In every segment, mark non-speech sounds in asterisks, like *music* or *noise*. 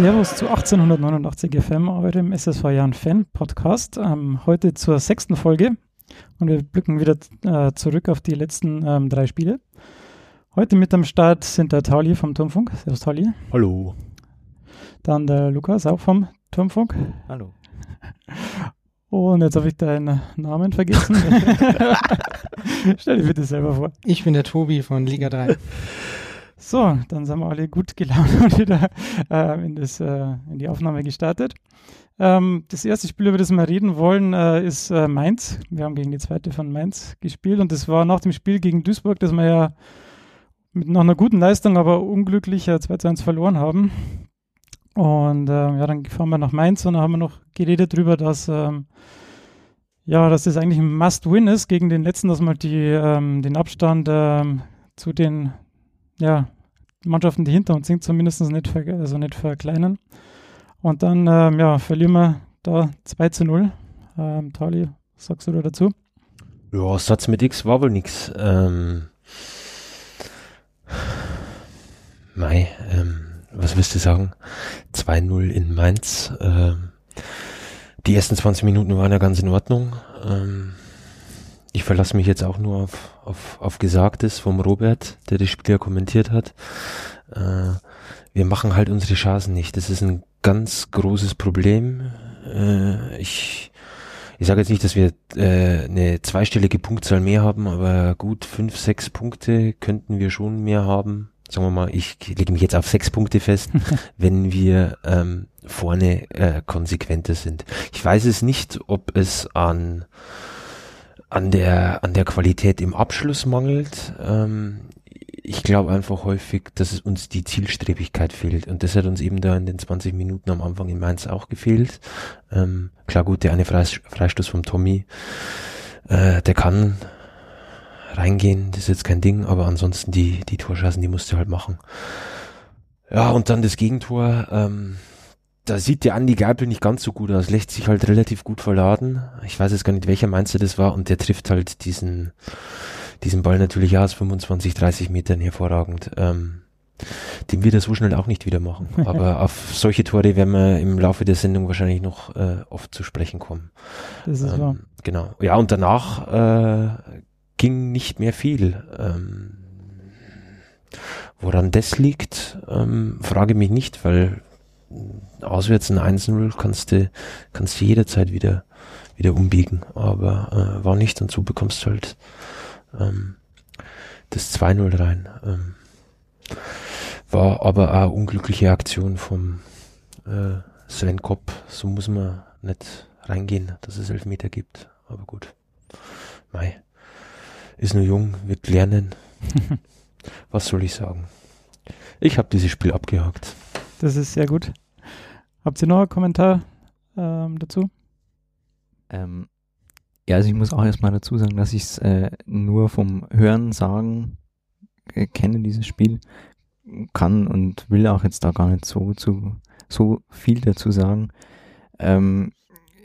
Servus zu 1889 FM, eurem SSV Jahren Fan Podcast. Ähm, heute zur sechsten Folge und wir blicken wieder äh, zurück auf die letzten ähm, drei Spiele. Heute mit am Start sind der Tauli vom Turmfunk. Servus Tauli. Hallo. Dann der Lukas auch vom Turmfunk. Hallo. Und jetzt habe ich deinen Namen vergessen. *laughs* Stell dir bitte selber vor. Ich bin der Tobi von Liga 3. So, dann sind wir alle gut gelaunt *laughs* und wieder äh, in, das, äh, in die Aufnahme gestartet. Ähm, das erste Spiel, über das wir reden wollen, äh, ist äh, Mainz. Wir haben gegen die zweite von Mainz gespielt und das war nach dem Spiel gegen Duisburg, das wir ja mit noch einer guten Leistung, aber unglücklich äh, 2 zu 1 verloren haben. Und ähm, ja, dann fahren wir nach Mainz und dann haben wir noch geredet darüber, dass ähm, ja, dass das eigentlich ein Must-Win ist gegen den letzten, dass man die, ähm, den Abstand ähm, zu den ja, Mannschaften, die hinter uns sind, zumindest nicht, ver also nicht verkleinern. Und dann ähm, ja, verlieren wir da 2 zu 0. Ähm, Tali, sagst du da dazu? Ja, Satz mit X war wohl nix. Ähm, Mai, ähm, was willst du sagen? 2-0 in Mainz. Ähm, die ersten 20 Minuten waren ja ganz in Ordnung. Ähm, ich verlasse mich jetzt auch nur auf, auf, auf Gesagtes vom Robert, der das Spiel ja kommentiert hat. Äh, wir machen halt unsere Chancen nicht. Das ist ein ganz großes Problem. Äh, ich ich sage jetzt nicht, dass wir äh, eine zweistellige Punktzahl mehr haben, aber gut fünf, sechs Punkte könnten wir schon mehr haben sagen wir mal, ich lege mich jetzt auf sechs Punkte fest, *laughs* wenn wir ähm, vorne äh, konsequenter sind. Ich weiß es nicht, ob es an an der an der Qualität im Abschluss mangelt. Ähm, ich glaube einfach häufig, dass es uns die Zielstrebigkeit fehlt. Und das hat uns eben da in den 20 Minuten am Anfang in Mainz auch gefehlt. Ähm, klar, gut, der eine Freistoß vom Tommy, äh, der kann reingehen, das ist jetzt kein Ding, aber ansonsten die, die Torschancen, die musst du halt machen. Ja, und dann das Gegentor, ähm, da sieht der Andi Geipel nicht ganz so gut aus, lässt sich halt relativ gut verladen. Ich weiß jetzt gar nicht, welcher du das war, und der trifft halt diesen, diesen Ball natürlich aus 25, 30 Metern hervorragend. Ähm, den wird er so schnell auch nicht wieder machen. *laughs* Aber auf solche Tore werden wir im Laufe der Sendung wahrscheinlich noch äh, oft zu sprechen kommen. Das ist ähm, wahr. Genau. Ja, und danach äh, ging nicht mehr viel. Ähm, woran das liegt, ähm, frage mich nicht, weil auswärts ein 1-0 kannst du, kannst du jederzeit wieder, wieder umbiegen, aber äh, war nicht und so bekommst du halt ähm, das 2-0 rein. Ähm, war aber auch unglückliche Aktion vom äh, Sven Kopp, so muss man nicht reingehen, dass es Elfmeter gibt, aber gut. Mei ist nur jung, wird lernen. *laughs* Was soll ich sagen? Ich habe dieses Spiel abgehakt. Das ist sehr gut. Habt ihr noch einen Kommentar ähm, dazu? Ähm, ja, also ich muss auch erstmal dazu sagen, dass ich es äh, nur vom Hören sagen äh, kenne, dieses Spiel, kann und will auch jetzt da gar nicht so, zu, so viel dazu sagen. Ähm,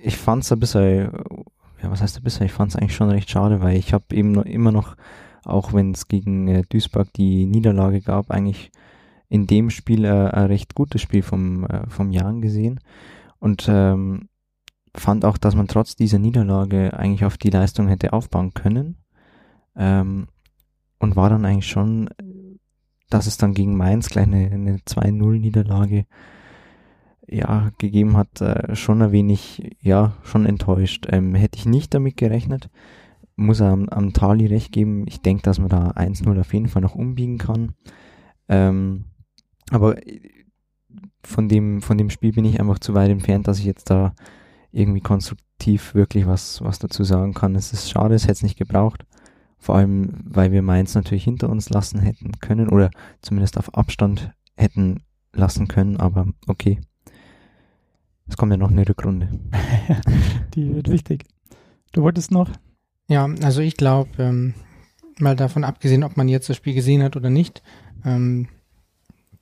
ich fand es ein bisschen ja, was heißt bisher? Ich fand es eigentlich schon recht schade, weil ich habe eben noch, immer noch, auch wenn es gegen äh, Duisburg die Niederlage gab, eigentlich in dem Spiel äh, ein recht gutes Spiel vom, äh, vom Jan gesehen und ähm, fand auch, dass man trotz dieser Niederlage eigentlich auf die Leistung hätte aufbauen können ähm, und war dann eigentlich schon, dass es dann gegen Mainz gleich eine, eine 2-0-Niederlage ja, gegeben hat, äh, schon ein wenig, ja, schon enttäuscht. Ähm, hätte ich nicht damit gerechnet. Muss er am, am Tali recht geben. Ich denke, dass man da 1-0 auf jeden Fall noch umbiegen kann. Ähm, aber von dem, von dem Spiel bin ich einfach zu weit entfernt, dass ich jetzt da irgendwie konstruktiv wirklich was, was dazu sagen kann. Es ist schade, es hätte es nicht gebraucht. Vor allem, weil wir Mainz natürlich hinter uns lassen hätten können oder zumindest auf Abstand hätten lassen können, aber okay. Es kommt ja noch eine Rückrunde. *laughs* Die wird wichtig. Du wolltest noch? Ja, also ich glaube, ähm, mal davon abgesehen, ob man jetzt das Spiel gesehen hat oder nicht, ähm,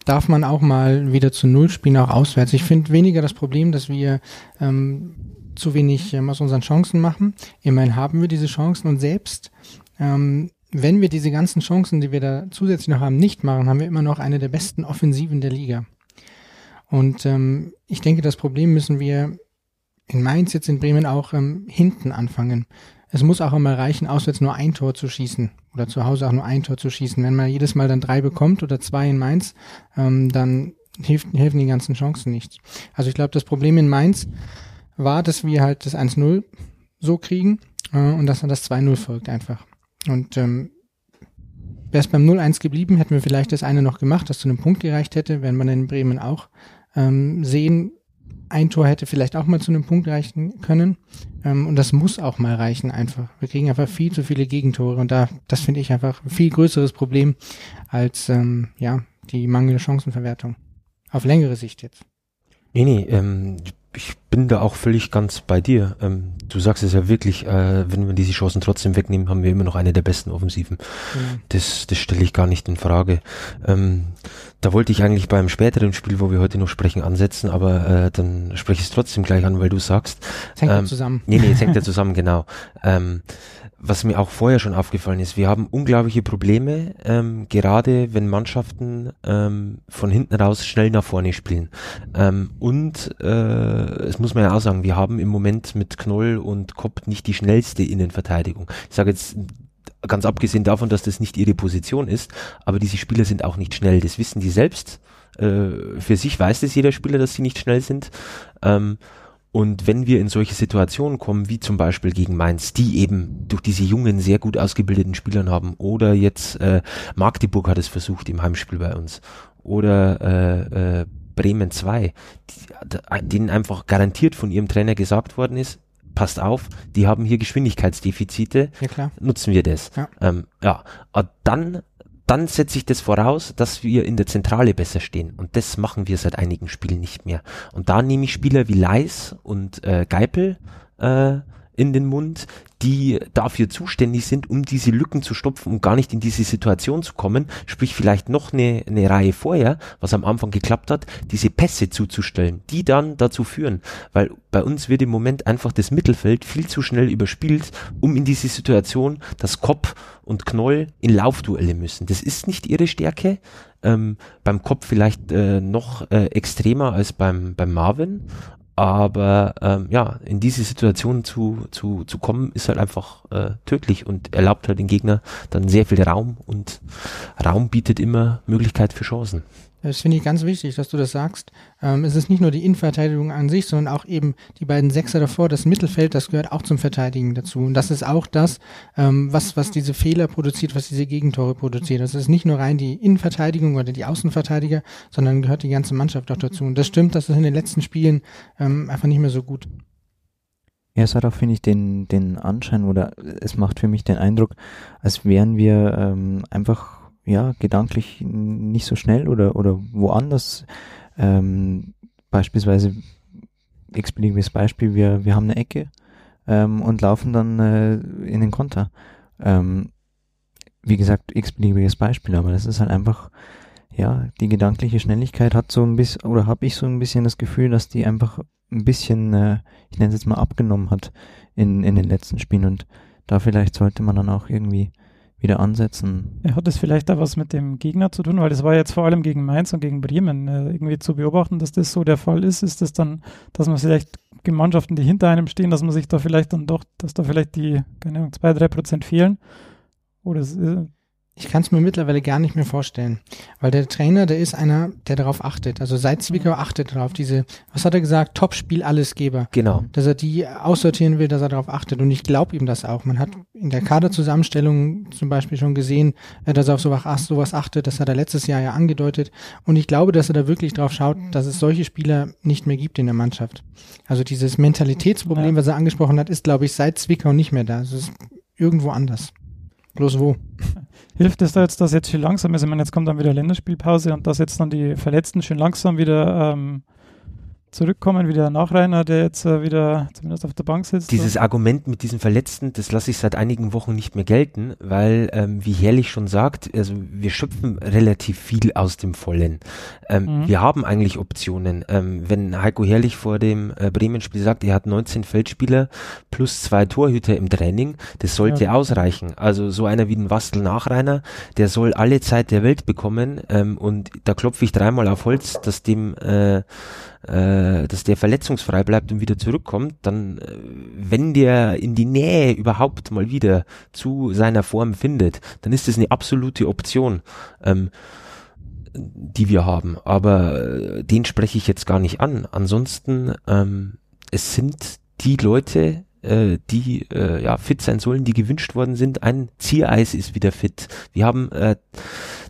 darf man auch mal wieder zu Null spielen, auch auswärts. Ich finde weniger das Problem, dass wir ähm, zu wenig ähm, aus unseren Chancen machen. Immerhin haben wir diese Chancen und selbst ähm, wenn wir diese ganzen Chancen, die wir da zusätzlich noch haben, nicht machen, haben wir immer noch eine der besten Offensiven der Liga. Und ähm, ich denke, das Problem müssen wir in Mainz jetzt in Bremen auch ähm, hinten anfangen. Es muss auch einmal reichen, auswärts nur ein Tor zu schießen oder zu Hause auch nur ein Tor zu schießen. Wenn man jedes Mal dann drei bekommt oder zwei in Mainz, ähm, dann hilft, helfen die ganzen Chancen nichts. Also ich glaube, das Problem in Mainz war, dass wir halt das 1-0 so kriegen äh, und dass dann das 2-0 folgt einfach. Und ähm, wäre es beim 0-1 geblieben, hätten wir vielleicht das eine noch gemacht, das zu einem Punkt gereicht hätte, wenn man in Bremen auch ähm, sehen, ein Tor hätte vielleicht auch mal zu einem Punkt reichen können. Ähm, und das muss auch mal reichen einfach. Wir kriegen einfach viel zu viele Gegentore und da, das finde ich einfach ein viel größeres Problem als ähm, ja, die mangelnde Chancenverwertung. Auf längere Sicht jetzt. Nee, nee, ähm, ich bin da auch völlig ganz bei dir. Ähm, du sagst es ja wirklich, äh, wenn wir diese Chancen trotzdem wegnehmen, haben wir immer noch eine der besten Offensiven. Mhm. Das, das stelle ich gar nicht in Frage. Ähm, da wollte ich eigentlich beim späteren Spiel, wo wir heute noch sprechen, ansetzen, aber äh, dann spreche ich es trotzdem gleich an, weil du sagst. Es hängt ähm, ja zusammen. Nee, nee, es hängt ja *laughs* zusammen, genau. Ähm, was mir auch vorher schon aufgefallen ist, wir haben unglaubliche Probleme, ähm, gerade wenn Mannschaften ähm, von hinten raus schnell nach vorne spielen. Ähm, und äh, es muss man ja auch sagen, wir haben im Moment mit Knoll und Kopp nicht die schnellste Innenverteidigung. Ich sage jetzt ganz abgesehen davon, dass das nicht ihre Position ist, aber diese Spieler sind auch nicht schnell. Das wissen die selbst. Äh, für sich weiß es jeder Spieler, dass sie nicht schnell sind. Ähm, und wenn wir in solche Situationen kommen, wie zum Beispiel gegen Mainz, die eben durch diese jungen, sehr gut ausgebildeten Spielern haben, oder jetzt äh, Magdeburg hat es versucht im Heimspiel bei uns, oder äh, äh, Bremen 2, die, denen einfach garantiert von ihrem Trainer gesagt worden ist, passt auf, die haben hier Geschwindigkeitsdefizite, ja, nutzen wir das. Ja, ähm, ja. dann dann setze ich das voraus, dass wir in der Zentrale besser stehen. Und das machen wir seit einigen Spielen nicht mehr. Und da nehme ich Spieler wie Leis und äh, Geipel äh, in den Mund, die dafür zuständig sind, um diese Lücken zu stopfen und gar nicht in diese Situation zu kommen, sprich vielleicht noch eine, eine Reihe vorher, was am Anfang geklappt hat, diese Pässe zuzustellen, die dann dazu führen, weil bei uns wird im Moment einfach das Mittelfeld viel zu schnell überspielt, um in diese Situation, dass Kopf und Knoll in Laufduelle müssen. Das ist nicht ihre Stärke, ähm, beim Kopf vielleicht äh, noch äh, extremer als beim, beim Marvin, aber ähm, ja, in diese Situation zu, zu, zu kommen, ist halt einfach äh, tödlich und erlaubt halt den Gegner dann sehr viel Raum und Raum bietet immer Möglichkeit für Chancen. Das finde ich ganz wichtig, dass du das sagst. Ähm, es ist nicht nur die Innenverteidigung an sich, sondern auch eben die beiden Sechser davor, das Mittelfeld, das gehört auch zum Verteidigen dazu. Und das ist auch das, ähm, was, was diese Fehler produziert, was diese Gegentore produziert. Das ist nicht nur rein die Innenverteidigung oder die Außenverteidiger, sondern gehört die ganze Mannschaft auch dazu. Und das stimmt, das ist in den letzten Spielen ähm, einfach nicht mehr so gut. Ja, es hat auch, finde ich, den, den Anschein oder es macht für mich den Eindruck, als wären wir ähm, einfach ja, gedanklich nicht so schnell oder, oder woanders. Ähm, beispielsweise, x-beliebiges Beispiel, wir, wir haben eine Ecke ähm, und laufen dann äh, in den Konter. Ähm, wie gesagt, x-beliebiges Beispiel, aber das ist halt einfach, ja, die gedankliche Schnelligkeit hat so ein bisschen, oder habe ich so ein bisschen das Gefühl, dass die einfach ein bisschen, äh, ich nenne es jetzt mal, abgenommen hat in, in den letzten Spielen und da vielleicht sollte man dann auch irgendwie wieder ansetzen. Ja, hat es vielleicht da was mit dem Gegner zu tun? Weil das war jetzt vor allem gegen Mainz und gegen Bremen äh, irgendwie zu beobachten, dass das so der Fall ist. Ist das dann, dass man vielleicht Mannschaften, die hinter einem stehen, dass man sich da vielleicht dann doch, dass da vielleicht die, keine Ahnung, zwei, drei Prozent fehlen? Oder ist, äh, ich kann es mir mittlerweile gar nicht mehr vorstellen, weil der Trainer, der ist einer, der darauf achtet. Also seit Zwickau achtet darauf. Diese, was hat er gesagt? Top-Spiel Allesgeber. Genau. Dass er die aussortieren will, dass er darauf achtet. Und ich glaube ihm das auch. Man hat in der Kaderzusammenstellung zum Beispiel schon gesehen, äh, dass er auf sowas, sowas achtet. Das hat er letztes Jahr ja angedeutet. Und ich glaube, dass er da wirklich drauf schaut, dass es solche Spieler nicht mehr gibt in der Mannschaft. Also dieses Mentalitätsproblem, was er angesprochen hat, ist, glaube ich, seit Zwickau nicht mehr da. Es ist irgendwo anders. Bloß wo? *laughs* Hilft es da jetzt, dass jetzt schön langsam ist? Ich meine, jetzt kommt dann wieder Länderspielpause und dass jetzt dann die Verletzten schön langsam wieder ähm, zurückkommen, wie der Nachreiner, der jetzt äh, wieder zumindest auf der Bank sitzt. Dieses Argument mit diesen Verletzten, das lasse ich seit einigen Wochen nicht mehr gelten, weil, ähm, wie Herrlich schon sagt, also wir schöpfen relativ viel aus dem Vollen. Ähm, mhm. Wir haben eigentlich Optionen. Ähm, wenn Heiko Herrlich vor dem äh, Bremen-Spiel sagt, er hat 19 Feldspieler plus zwei Torhüter im Training, das sollte ja. ausreichen. Also so einer wie ein Wastel-Nachreiner, der soll alle Zeit der Welt bekommen ähm, und da klopfe ich dreimal auf Holz, dass dem äh, äh, dass der verletzungsfrei bleibt und wieder zurückkommt, dann, äh, wenn der in die Nähe überhaupt mal wieder zu seiner Form findet, dann ist das eine absolute Option. Ähm, die wir haben, aber äh, den spreche ich jetzt gar nicht an. Ansonsten, ähm, es sind die Leute, äh, die äh, ja fit sein sollen, die gewünscht worden sind. Ein Ziereis ist wieder fit. Wir haben äh,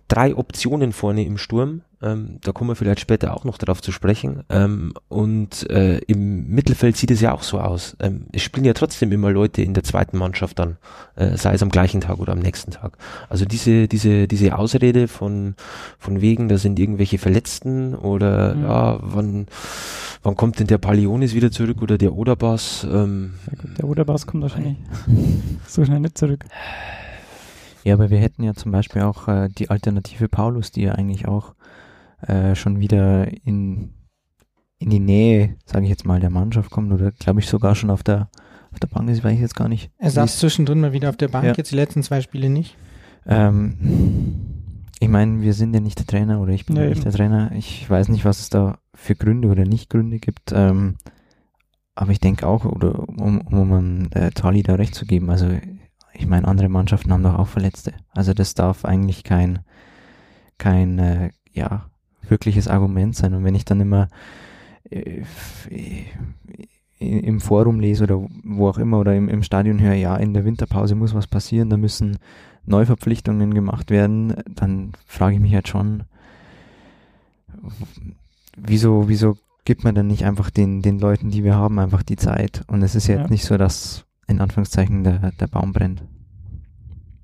drei Optionen vorne im Sturm. Ähm, da kommen wir vielleicht später auch noch darauf zu sprechen. Ähm, und äh, im Mittelfeld sieht es ja auch so aus. Ähm, es spielen ja trotzdem immer Leute in der zweiten Mannschaft dann, äh, sei es am gleichen Tag oder am nächsten Tag. Also diese, diese, diese Ausrede von, von wegen, da sind irgendwelche Verletzten oder mhm. ja, wann, wann kommt denn der Palionis wieder zurück oder der Oderbass? Ähm, der Oderbass kommt wahrscheinlich *laughs* so schnell nicht zurück. Ja, aber wir hätten ja zum Beispiel auch äh, die Alternative Paulus, die ja eigentlich auch äh, schon wieder in, in die Nähe, sage ich jetzt mal, der Mannschaft kommt oder glaube ich sogar schon auf der auf der Bank ist, weiß ich jetzt gar nicht. Er saß zwischendrin mal wieder auf der Bank, ja. jetzt die letzten zwei Spiele nicht. Ähm, ich meine, wir sind ja nicht der Trainer oder ich bin ja, ja nicht der Trainer. Ich weiß nicht, was es da für Gründe oder nicht Gründe gibt. Ähm, aber ich denke auch, oder um, um, um äh, Tali da recht zu geben, also ich meine, andere Mannschaften haben doch auch Verletzte. Also das darf eigentlich kein, kein, äh, ja, wirkliches Argument sein. Und wenn ich dann immer äh, im Forum lese oder wo auch immer oder im, im Stadion höre, ja, in der Winterpause muss was passieren, da müssen Neuverpflichtungen gemacht werden, dann frage ich mich halt schon, wieso, wieso gibt man dann nicht einfach den, den Leuten, die wir haben, einfach die Zeit? Und es ist jetzt ja. nicht so, dass in Anführungszeichen der, der Baum brennt.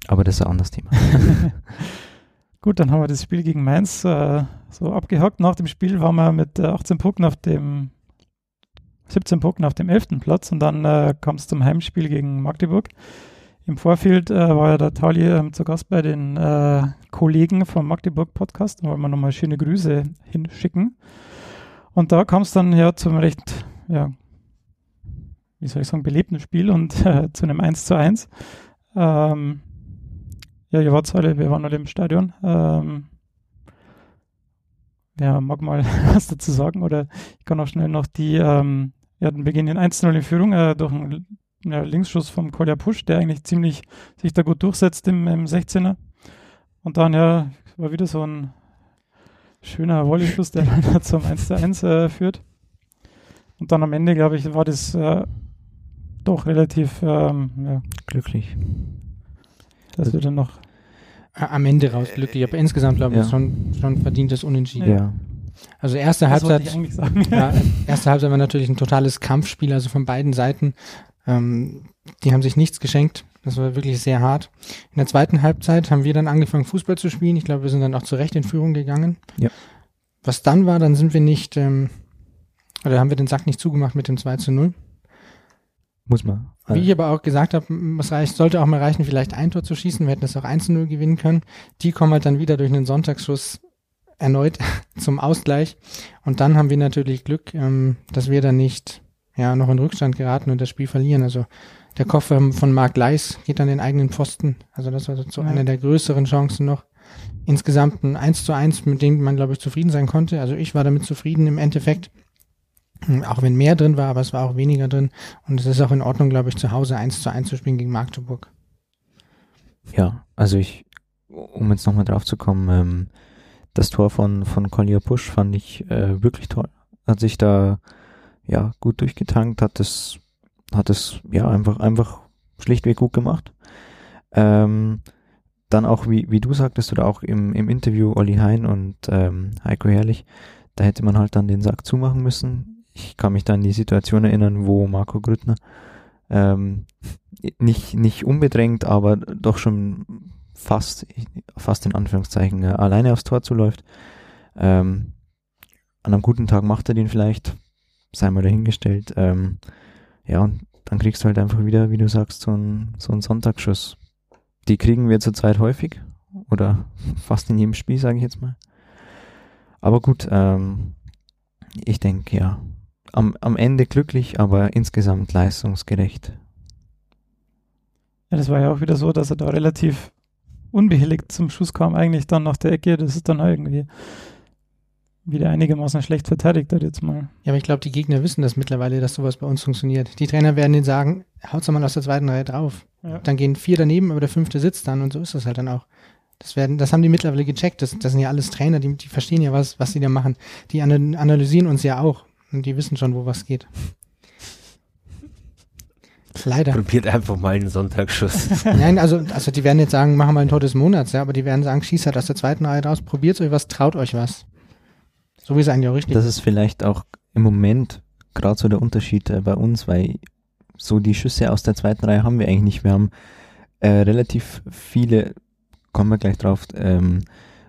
Aber das ist ein anderes Thema. *laughs* Gut, dann haben wir das Spiel gegen Mainz äh, so abgehakt. Nach dem Spiel waren wir mit äh, 18 Punkten auf dem 17 Punkten auf dem 11. Platz und dann äh, kam es zum Heimspiel gegen Magdeburg. Im Vorfeld äh, war ja der Tali ähm, zu Gast bei den äh, Kollegen vom Magdeburg Podcast. Da wollen wir nochmal schöne Grüße hinschicken. Und da kam es dann ja zum recht ja, wie soll ich sagen, belebten Spiel und *laughs* äh, zu einem 1 zu 1. Ähm, ja, ihr wart alle, wir waren alle im Stadion. Ähm, ja, mag mal *laughs* was dazu sagen oder ich kann auch schnell noch die, ähm, ja, dann beginnen 1-0 in Führung äh, durch einen ja, Linksschuss vom Kolja Pusch, der eigentlich ziemlich sich da gut durchsetzt im, im 16er. Und dann, ja, war wieder so ein schöner Volley-Schuss, der dann *laughs* zum 1 zu 1 äh, führt. Und dann am Ende, glaube ich, war das äh, doch relativ ähm, ja, glücklich. Dass wir dann noch am Ende raus glücklich, aber insgesamt glaube ich ja. schon, schon verdientes Unentschieden. Ja. Also erste das Halbzeit, ja, erste Halbzeit war natürlich ein totales Kampfspiel, also von beiden Seiten. Ähm, die haben sich nichts geschenkt. Das war wirklich sehr hart. In der zweiten Halbzeit haben wir dann angefangen, Fußball zu spielen. Ich glaube, wir sind dann auch zurecht in Führung gegangen. Ja. Was dann war, dann sind wir nicht, ähm, oder haben wir den Sack nicht zugemacht mit dem 2 zu 0. Muss man. Wie ich aber auch gesagt habe, es reicht, sollte auch mal reichen, vielleicht ein Tor zu schießen. Wir hätten es auch 1-0 gewinnen können. Die kommen halt dann wieder durch einen Sonntagsschuss erneut *laughs* zum Ausgleich. Und dann haben wir natürlich Glück, ähm, dass wir dann nicht ja, noch in Rückstand geraten und das Spiel verlieren. Also der Koffer von Mark Leis geht an den eigenen Pfosten. Also das war so ja. eine der größeren Chancen noch. Insgesamt ein 1 zu 1, mit dem man, glaube ich, zufrieden sein konnte. Also ich war damit zufrieden im Endeffekt. Auch wenn mehr drin war, aber es war auch weniger drin. Und es ist auch in Ordnung, glaube ich, zu Hause 1 zu 1 zu spielen gegen Magdeburg. Ja, also ich, um jetzt nochmal drauf zu kommen, ähm, das Tor von, von Collier Push fand ich äh, wirklich toll. Hat sich da ja gut durchgetankt, hat es, hat es ja einfach, einfach schlichtweg gut gemacht. Ähm, dann auch, wie, wie du sagtest, oder auch im, im Interview Olli Hein und ähm, Heiko Herrlich, da hätte man halt dann den Sack zumachen müssen ich kann mich da an die Situation erinnern, wo Marco Grüttner ähm, nicht, nicht unbedrängt, aber doch schon fast, fast in Anführungszeichen, alleine aufs Tor zuläuft. Ähm, an einem guten Tag macht er den vielleicht, sei mal dahingestellt. Ähm, ja, und dann kriegst du halt einfach wieder, wie du sagst, so einen so einen Sonntagsschuss. Die kriegen wir zurzeit häufig oder *laughs* fast in jedem Spiel, sage ich jetzt mal. Aber gut, ähm, ich denke ja, am, am Ende glücklich, aber insgesamt leistungsgerecht. Ja, das war ja auch wieder so, dass er da relativ unbehelligt zum Schuss kam, eigentlich dann nach der Ecke. Das ist dann irgendwie wieder einigermaßen schlecht verteidigt hat jetzt mal. Ja, aber ich glaube, die Gegner wissen das mittlerweile, dass sowas bei uns funktioniert. Die Trainer werden denen sagen, haut's mal aus der zweiten Reihe drauf. Ja. Dann gehen vier daneben, aber der fünfte sitzt dann und so ist das halt dann auch. Das werden, das haben die mittlerweile gecheckt. Das, das sind ja alles Trainer, die, die verstehen ja was, was sie da machen. Die ana- analysieren uns ja auch und die wissen schon, wo was geht. Leider. Probiert einfach mal einen Sonntagsschuss. *laughs* Nein, also, also die werden jetzt sagen, machen wir ein Tor des Monats, ja, aber die werden sagen, schießt halt aus der zweiten Reihe raus, probiert euch was, traut euch was. So wie es eigentlich auch richtig Das ist vielleicht auch im Moment gerade so der Unterschied äh, bei uns, weil so die Schüsse aus der zweiten Reihe haben wir eigentlich nicht. Wir haben äh, relativ viele, kommen wir gleich drauf, ähm,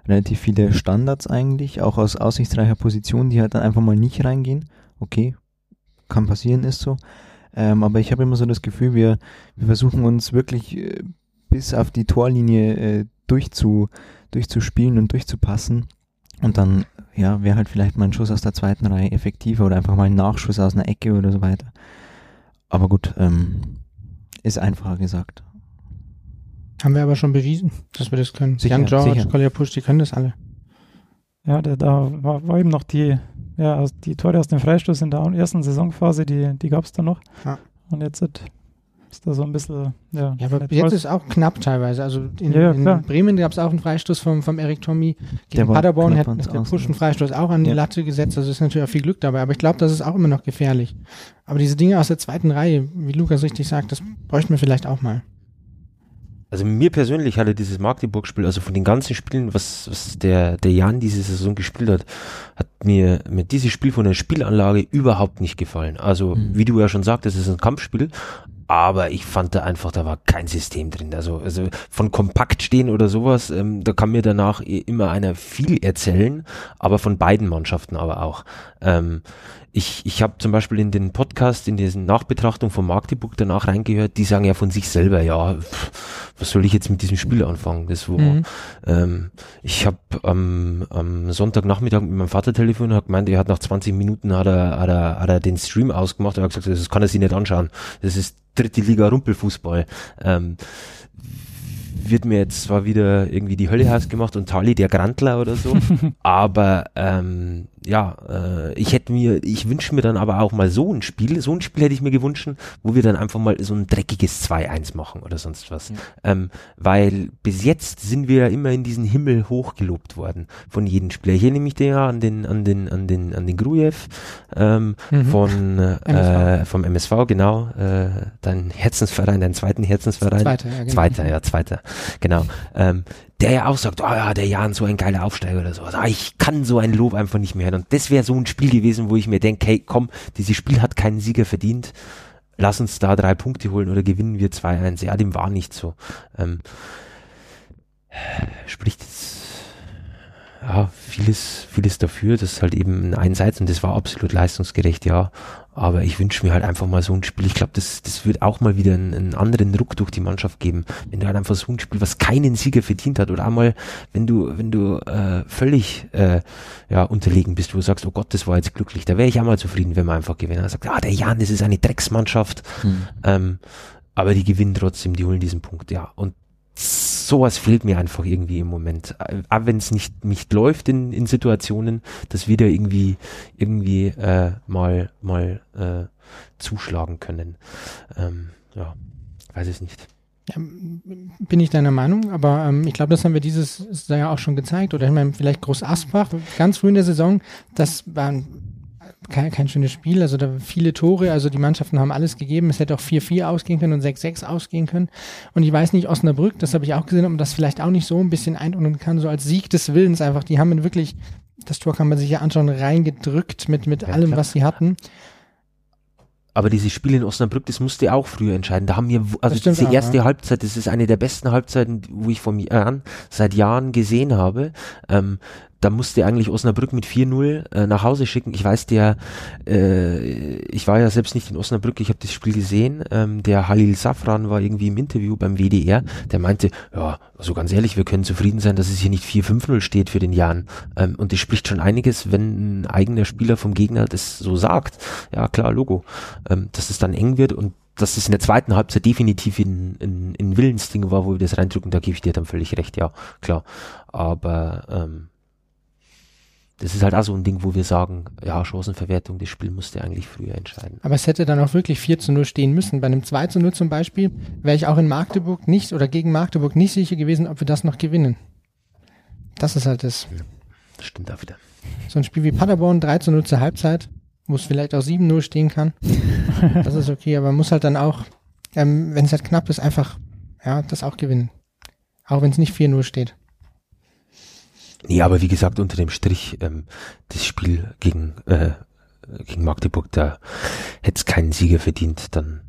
relativ viele Standards eigentlich, auch aus aussichtsreicher Position, die halt dann einfach mal nicht reingehen. Okay, kann passieren, ist so. Ähm, aber ich habe immer so das Gefühl, wir, wir versuchen uns wirklich äh, bis auf die Torlinie äh, durchzu, durchzuspielen und durchzupassen. Und dann, ja, wäre halt vielleicht mal ein Schuss aus der zweiten Reihe effektiver oder einfach mal ein Nachschuss aus einer Ecke oder so weiter. Aber gut, ähm, ist einfacher gesagt. Haben wir aber schon bewiesen, dass wir das können. Sicher, Jan George, sicher. Kolja Pusch, die können das alle. Ja, da, da war, war eben noch die, ja, aus- die Tore aus dem Freistoß in der ersten Saisonphase, die, die gab es da noch. Ja. Und jetzt ist da so ein bisschen, ja. Ja, aber jetzt ist auch knapp teilweise. Also in, Ja, ja, in. Bremen gab es auch einen Freistoß vom, vom Eric Tommy. Gegen Der Paderborn hat der. Pusch einen Freistoß auch an die. Latte gesetzt. Also ist natürlich auch viel Glück dabei. Aber ich glaube, das ist auch immer noch gefährlich. Aber diese Dinge aus der zweiten Reihe, wie Lukas richtig sagt, das bräuchten wir vielleicht auch mal. Also mir persönlich hatte dieses Magdeburg-Spiel, also von den ganzen Spielen, was, was der, der Jan diese Saison gespielt hat, hat mir mit dieses Spiel von der Spielanlage überhaupt nicht gefallen. Also, Mhm. wie du ja schon sagtest, es ist ein Kampfspiel, aber ich fand da einfach, da war kein System drin. Also, also von kompakt stehen oder sowas, ähm, da kann mir danach immer einer viel erzählen, aber von beiden Mannschaften aber auch. Ähm, ich ich habe zum Beispiel in den Podcast, in diesen Nachbetrachtung von Magdeburg danach reingehört, die sagen ja von sich selber, ja, was soll ich jetzt mit diesem Spiel anfangen? Das war, Mhm. ähm, ich habe am, am Sonntagnachmittag mit meinem Vater telefoniert und hat gemeint, er hat nach 20 Minuten hat er, hat er, hat er den Stream ausgemacht und hat gesagt, das kann er sich nicht anschauen. Das ist dritte Liga Rumpelfußball. Ähm, wird mir jetzt zwar wieder irgendwie die Hölle heiß gemacht und Tali der Grantler oder so, *laughs* aber ähm, ja, äh, ich hätte mir, ich wünsche mir dann aber auch mal so ein Spiel, so ein Spiel hätte ich mir gewünscht, wo wir dann einfach mal so ein dreckiges 2-1 machen oder sonst was. Ja. Ähm, weil bis jetzt sind wir ja immer in diesen Himmel hochgelobt worden von jedem Spieler. Ich erinnere mich da ja an den, an den, an den, an den Grujew ähm, Mhm. von *laughs* äh, vom MSV, genau, äh, dein Herzensverein, deinen zweiten Herzensverein. Zweiter, ja, genau. Zweiter, ja, zweiter, genau. *laughs* Ähm, der ja auch sagt, oh ja, der Jan, so ein geiler Aufsteiger oder so. Ah, ich kann so ein Lob einfach nicht mehr hören. Und das wäre so ein Spiel gewesen, wo ich mir denke, hey, komm, dieses Spiel hat keinen Sieger verdient. Lass uns da drei Punkte holen oder gewinnen wir 2-1. Ja, dem war nicht so. Ähm, spricht jetzt ja, vieles, vieles dafür, dass es halt eben ein Einsatz und das war absolut leistungsgerecht, ja. Aber ich wünsche mir halt einfach mal so ein Spiel. Ich glaube, das, das wird auch mal wieder einen, einen anderen Ruck durch die Mannschaft geben. Wenn du halt einfach so ein Spiel, was keinen Sieger verdient hat, oder einmal, wenn du, wenn du äh, völlig äh, ja, unterlegen bist, wo du sagst, oh Gott, das war jetzt glücklich, da wäre ich auch mal zufrieden, wenn man einfach gewinnt. Er sagt, ah, der Jan, das ist eine Drecksmannschaft. Hm. Ähm, aber die gewinnen trotzdem, die holen diesen Punkt, ja. Und sowas fehlt mir einfach irgendwie im Moment. Äh, Auch wenn es nicht, nicht läuft in, in Situationen, dass wir da irgendwie, irgendwie äh, mal, mal äh, zuschlagen können. Ähm, ja, weiß es nicht. Ja, bin ich deiner Meinung, aber ähm, ich glaube, das haben wir dieses Jahr auch schon gezeigt. Oder ich meine, vielleicht Groß Asbach, ganz früh in der Saison, das war ein, kein, kein schönes Spiel, also da viele Tore, also die Mannschaften haben alles gegeben. Es hätte auch 4-4 ausgehen können und 6-6 ausgehen können. Und ich weiß nicht, Osnabrück, das habe ich auch gesehen, ob man das vielleicht auch nicht so ein bisschen einordnen kann, so als Sieg des Willens einfach. Die haben wirklich, das Tor kann man sich ja anschauen, reingedrückt mit, mit Ja, allem, klar. was sie hatten. Aber dieses Spiel in Osnabrück, das musste auch früher entscheiden. Da haben wir, also diese auch, erste ja. Halbzeit, das ist eine der besten Halbzeiten, wo ich vor Jahren, seit Jahren gesehen habe. Ähm, da musste eigentlich Osnabrück mit 4-0 äh, nach Hause schicken. Ich weiß, der, äh, ich war ja selbst nicht in Osnabrück, ich habe das Spiel gesehen. Ähm, der Halil Safran war irgendwie im Interview beim WDR, der meinte, ja, also ganz ehrlich, wir können zufrieden sein, dass es hier nicht 4-5-0 steht für den Jan. Ähm, und das spricht schon einiges, wenn ein eigener Spieler vom Gegner das so sagt. Ja, klar, Logo. Ähm, dass es dann eng wird und dass es in der zweiten Halbzeit definitiv in, in, in Willensding war, wo wir das reindrücken, da gebe ich dir dann völlig recht, ja, klar. Aber ähm, das ist halt auch so ein Ding, wo wir sagen, ja, Chancenverwertung, das Spiel musste eigentlich früher entscheiden. Aber es hätte dann auch wirklich 4 zu 0 stehen müssen. Bei einem 2 zu 0 zum Beispiel wäre ich auch in Magdeburg nicht oder gegen Magdeburg nicht sicher gewesen, ob wir das noch gewinnen. Das ist halt das. Das stimmt auch wieder. So ein Spiel wie Paderborn 3 zu 0 zur Halbzeit, wo es vielleicht auch 7-0 stehen kann. *laughs* das ist okay, aber man muss halt dann auch, ähm, wenn es halt knapp ist, einfach, ja, das auch gewinnen. Auch wenn es nicht 4-0 steht. Nee, aber wie gesagt, unter dem Strich, ähm, das Spiel gegen, äh, gegen Magdeburg, da hätte es keinen Sieger verdient, dann.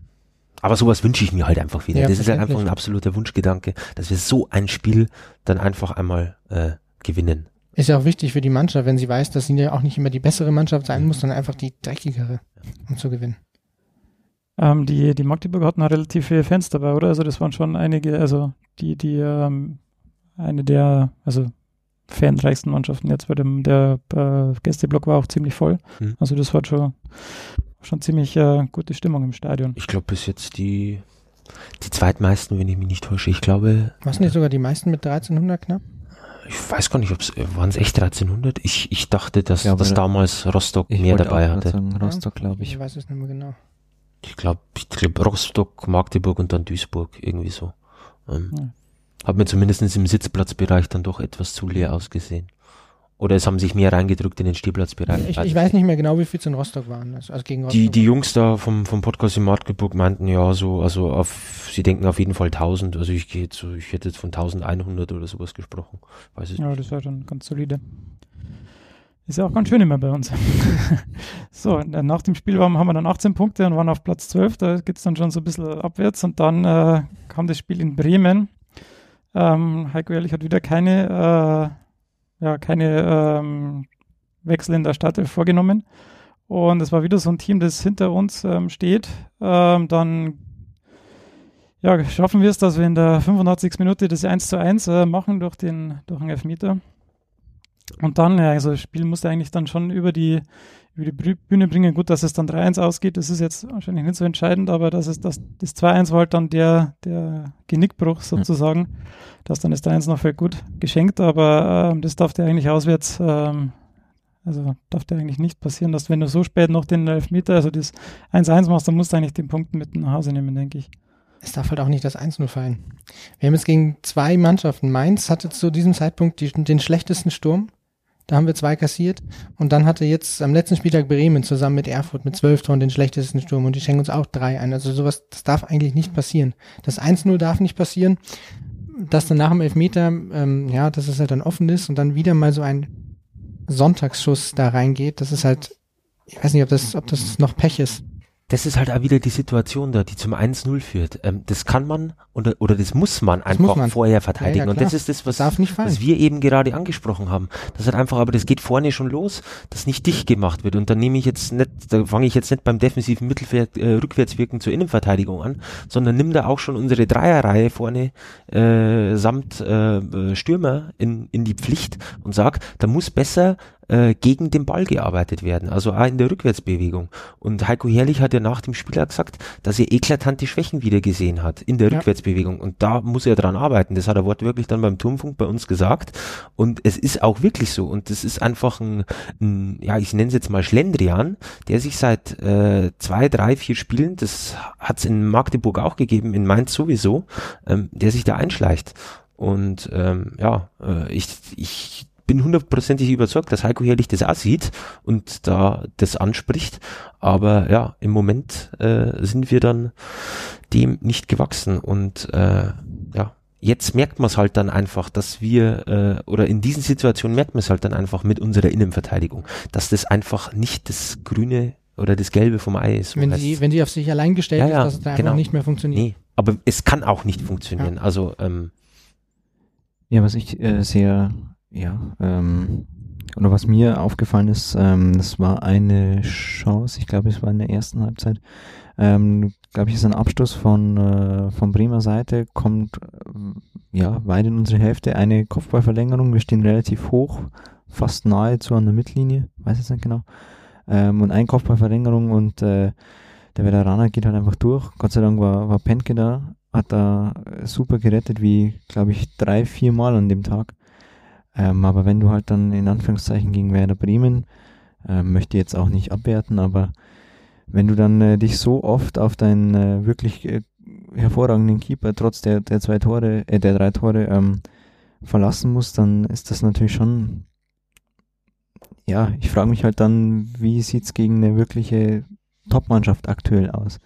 Aber sowas wünsche ich mir halt einfach wieder. Ja, das ist halt einfach ein absoluter Wunschgedanke, dass wir so ein Spiel dann einfach einmal äh, gewinnen. Ist ja auch wichtig für die Mannschaft, wenn sie weiß, dass sie ja auch nicht immer die bessere Mannschaft sein muss, sondern einfach die dreckigere, um zu gewinnen. Ähm, die, die Magdeburger hatten auch relativ viele Fans dabei, oder? Also das waren schon einige, also die, die ähm, eine der, also fanreichsten Mannschaften jetzt bei dem, der äh, Gästeblock war auch ziemlich voll. Mhm. Also das war schon, schon ziemlich äh, gute Stimmung im Stadion. Ich glaube bis jetzt die, die zweitmeisten, wenn ich mich nicht täusche. Ich glaube, Was nicht sogar die meisten mit 1300 knapp? ich weiß gar nicht, ob es, waren es echt 1300? Ich, ich dachte, dass, Ja, dass da- damals Rostock Ich mehr dabei hatte. Sagen, Rostock, glaube ich. Ich weiß es nicht mehr genau. Ich glaube, ich glaub Rostock, Magdeburg und dann Duisburg, irgendwie so. Ähm, Ja. Hat mir zumindest im Sitzplatzbereich dann doch etwas zu leer ausgesehen. Oder es haben sich mehr reingedrückt in den Stehplatzbereich. Ich, ich weiß nicht mehr genau, wie viel es in Rostock waren. Also, also gegen Rostock. Die, die Jungs da vom, vom Podcast in Magdeburg meinten ja so, also auf, sie denken auf jeden Fall 1000. Also ich gehe so, ich hätte jetzt von 1100 oder sowas gesprochen. Weiß Ja, nicht. das war dann ganz solide. Ist ja auch ganz schön immer bei uns. *laughs* so, äh, nach dem Spiel waren, haben wir dann 18 Punkte und waren auf Platz 12. Da geht es dann schon so ein bisschen abwärts. Und dann äh, kam das Spiel in Bremen. Ähm, Heiko Ehrlich hat wieder keine, äh, ja, keine ähm, Wechsel in der Startelf vorgenommen. Und es war wieder so ein Team, das hinter uns ähm, steht. Ähm, dann ja, schaffen wir es, dass wir in der 85. Minute das 1 zu 1 äh, machen durch den, durch einen Elfmeter. Und dann, ja, also das Spiel musste eigentlich dann schon über die, über die Bühne bringen. Gut, dass es dann 3-1 ausgeht, das ist jetzt wahrscheinlich nicht so entscheidend, aber das ist das, das 2-1 war halt dann der, der Genickbruch sozusagen. Das dann ist 3-1 noch voll gut geschenkt, aber ähm, das darf dir eigentlich auswärts, ähm, also darf dir eigentlich nicht passieren, dass wenn du so spät noch den Elfmeter, also das 1-1 machst, dann musst du eigentlich den Punkt mit nach Hause nehmen, denke ich. Es darf halt auch nicht das 1-0 fallen. Wir haben jetzt gegen zwei Mannschaften. Mainz hatte zu diesem Zeitpunkt die, den schlechtesten Sturm. Da haben wir zwei kassiert. Und dann hatte jetzt am letzten Spieltag Bremen zusammen mit Erfurt mit zwölf Toren den schlechtesten Sturm. Und die schenken uns auch drei ein. Also sowas, das darf eigentlich nicht passieren. Das 1-0 darf nicht passieren. Dass dann nach dem Elfmeter, ähm, ja, dass es halt dann offen ist und dann wieder mal so ein Sonntagsschuss da reingeht. Das ist halt, ich weiß nicht, ob das, ob das noch Pech ist. Das ist halt auch wieder die Situation da, die zum 1-0 führt. Ähm, das kann man oder, oder das muss man einfach muss man. vorher verteidigen. Ja, ja, und das ist das, was, was wir eben gerade angesprochen haben. Das hat einfach, aber das geht vorne schon los, dass nicht dicht gemacht wird. Und dann nehme ich jetzt nicht, da fange ich jetzt nicht beim defensiven Mittelfeld äh, Rückwärtswirken zur Innenverteidigung an, sondern nimm da auch schon unsere Dreierreihe vorne äh, samt äh, Stürmer in, in die Pflicht und sag, da muss besser äh, gegen den Ball gearbeitet werden, also auch in der Rückwärtsbewegung. Und Heiko Herrlich hat ja nach dem Spiel auch gesagt, dass er eklatante Schwächen wieder gesehen hat in der Ja. Rückwärtsbewegung. Und da muss er dran arbeiten. Das hat er wortwörtlich dann beim Turmfunk bei uns gesagt. Und es ist auch wirklich so. Und das ist einfach ein, ein ja, ich nenne es jetzt mal Schlendrian, der sich seit äh, zwei, drei, vier Spielen, das hat es in Magdeburg auch gegeben, in Mainz sowieso, ähm, der sich da einschleicht. Und ähm, ja, äh, ich, ich bin hundertprozentig überzeugt, dass Heiko Herrlich das auch sieht und da das anspricht. Aber ja, im Moment äh, sind wir dann dem nicht gewachsen. Und äh, ja, jetzt merkt man es halt dann einfach, dass wir, äh, oder in diesen Situationen merkt man es halt dann einfach mit unserer Innenverteidigung, dass das einfach nicht das Grüne oder das Gelbe vom Ei ist. wenn sie, wenn sie auf sich allein gestellt Ja, ja, ist, dass es dann genau. einfach nicht mehr funktioniert. Nee, aber es kann auch nicht funktionieren. Also, ähm, Ja, was ich äh, sehr ja, ähm, oder was mir aufgefallen ist, ähm, das war eine Chance, ich glaube, es war in der ersten Halbzeit, ähm, glaube ich, ist ein Abstoß von, äh, von Bremer Seite, kommt äh, ja weit in unsere Hälfte, eine Kopfballverlängerung, wir stehen relativ hoch, fast nahezu an der Mittellinie, weiß jetzt nicht genau, ähm, und ein Kopfballverlängerung und äh, der Veteraner geht halt einfach durch. Gott sei Dank war, war Penke da, hat da super gerettet, wie, glaube ich, drei, vier Mal an dem Tag. Ähm, aber wenn du halt dann in Anführungszeichen gegen Werder Bremen, äh, möchte jetzt auch nicht abwerten, aber wenn du dann äh, dich so oft auf deinen äh, wirklich äh, hervorragenden Keeper trotz der, der zwei Tore, äh, der drei Tore ähm, verlassen musst, dann ist das natürlich schon, ja, ich frage mich halt dann, wie sieht's gegen eine wirkliche Top-Mannschaft aktuell aus?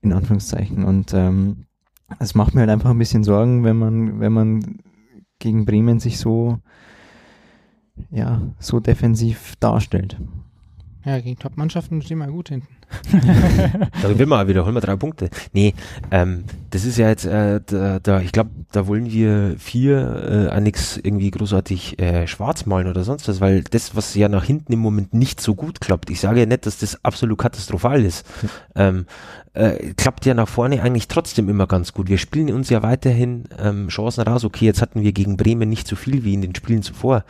In Anführungszeichen. Und ähm, es macht mir halt einfach ein bisschen Sorgen, wenn man, wenn man gegen Bremen sich so, ja, so defensiv darstellt. Ja, gegen Top-Mannschaften stehen wir gut hinten. *laughs* da gewinnen wir wieder, holen wir drei Punkte. Nee, ähm, das ist ja jetzt, äh, da, da ich glaube, da wollen wir vier äh, nichts irgendwie großartig äh, schwarz malen oder sonst was, weil das, was ja nach hinten im Moment nicht so gut klappt, ich sage ja nicht, dass das absolut katastrophal ist, ähm, äh, klappt ja nach vorne eigentlich trotzdem immer ganz gut. Wir spielen uns ja weiterhin ähm, Chancen raus. Okay, jetzt hatten wir gegen Bremen nicht so viel wie in den Spielen zuvor.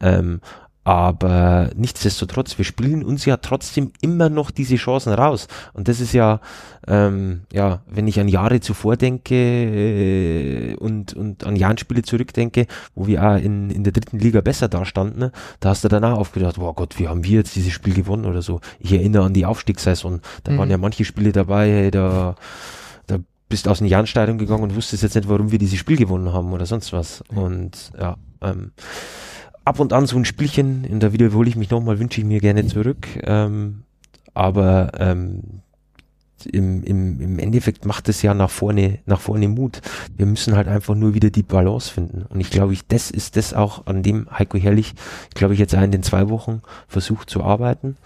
Ähm, aber nichtsdestotrotz, wir spielen uns ja trotzdem immer noch diese Chancen raus. Und das ist ja, ähm, ja, wenn ich an Jahre zuvor denke äh, und, und an Jahrenspiele zurückdenke, wo wir auch in, in der dritten Liga besser dastanden, ne, da hast du danach aufgedacht, wow Gott, wie haben wir jetzt dieses Spiel gewonnen oder so. Ich erinnere an die Aufstiegssaison. Da mhm. waren ja manche Spiele dabei, hey, da, da bist aus dem Jahnstadion gegangen und wusstest jetzt nicht, warum wir dieses Spiel gewonnen haben oder sonst was. Und ja, ähm, ab und an so ein Spielchen, in der wiederhole ich mich nochmal, wünsche ich mir gerne zurück. Ähm, aber ähm, im, im, im Endeffekt macht es ja nach vorne, nach vorne Mut. Wir müssen halt einfach nur wieder die Balance finden. Und ich glaube, ich, das ist das auch, an dem Heiko Herrlich, glaube ich, jetzt in den zwei Wochen versucht zu arbeiten.